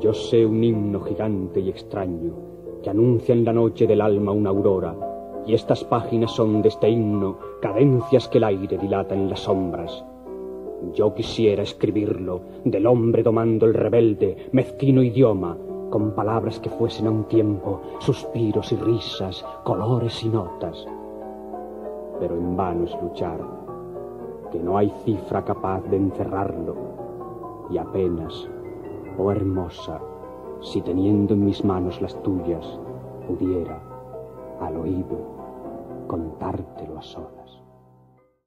Yo sé un himno gigante y extraño que anuncia en la noche del alma una aurora, y estas páginas son de este himno cadencias que el aire dilata en las sombras. Yo quisiera escribirlo del hombre domando el rebelde, mezquino idioma, con palabras que fuesen a un tiempo suspiros y risas, colores y notas. Pero en vano es luchar, que no hay cifra capaz de encerrarlo, y apenas, oh hermosa, si teniendo en mis manos las tuyas, pudiera, al oído, contártelo a solas.